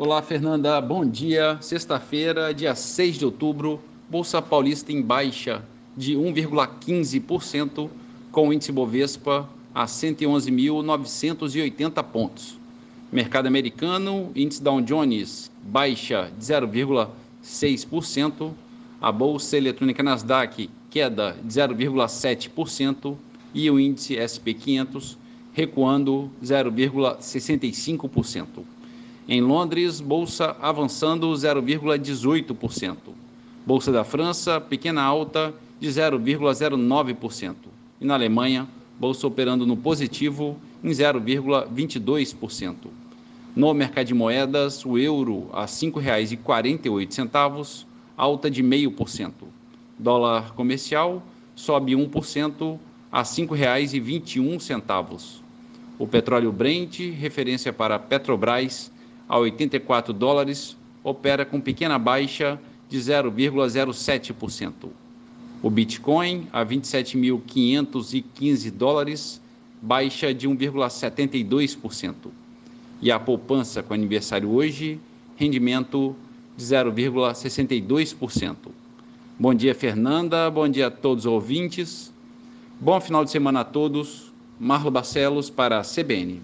Olá, Fernanda. Bom dia. Sexta-feira, dia 6 de outubro, Bolsa Paulista em baixa de 1,15%, com o índice Bovespa a 111.980 pontos. Mercado americano, índice Dow Jones baixa de 0,6%, a bolsa eletrônica Nasdaq queda de 0,7% e o índice SP 500 recuando 0,65%. Em Londres, bolsa avançando 0,18%. Bolsa da França, pequena alta de 0,09%. E na Alemanha, bolsa operando no positivo em 0,22%. No mercado de moedas, o euro a R$ 5,48, alta de 0,5%. Dólar comercial sobe 1% a R$ 5,21. O petróleo Brent, referência para Petrobras, a 84 dólares, opera com pequena baixa de 0,07%. O Bitcoin a 27.515 dólares, baixa de 1,72%. E a poupança com aniversário hoje, rendimento de 0,62%. Bom dia, Fernanda. Bom dia a todos os ouvintes. Bom final de semana a todos. Marlo Barcelos para a CBN.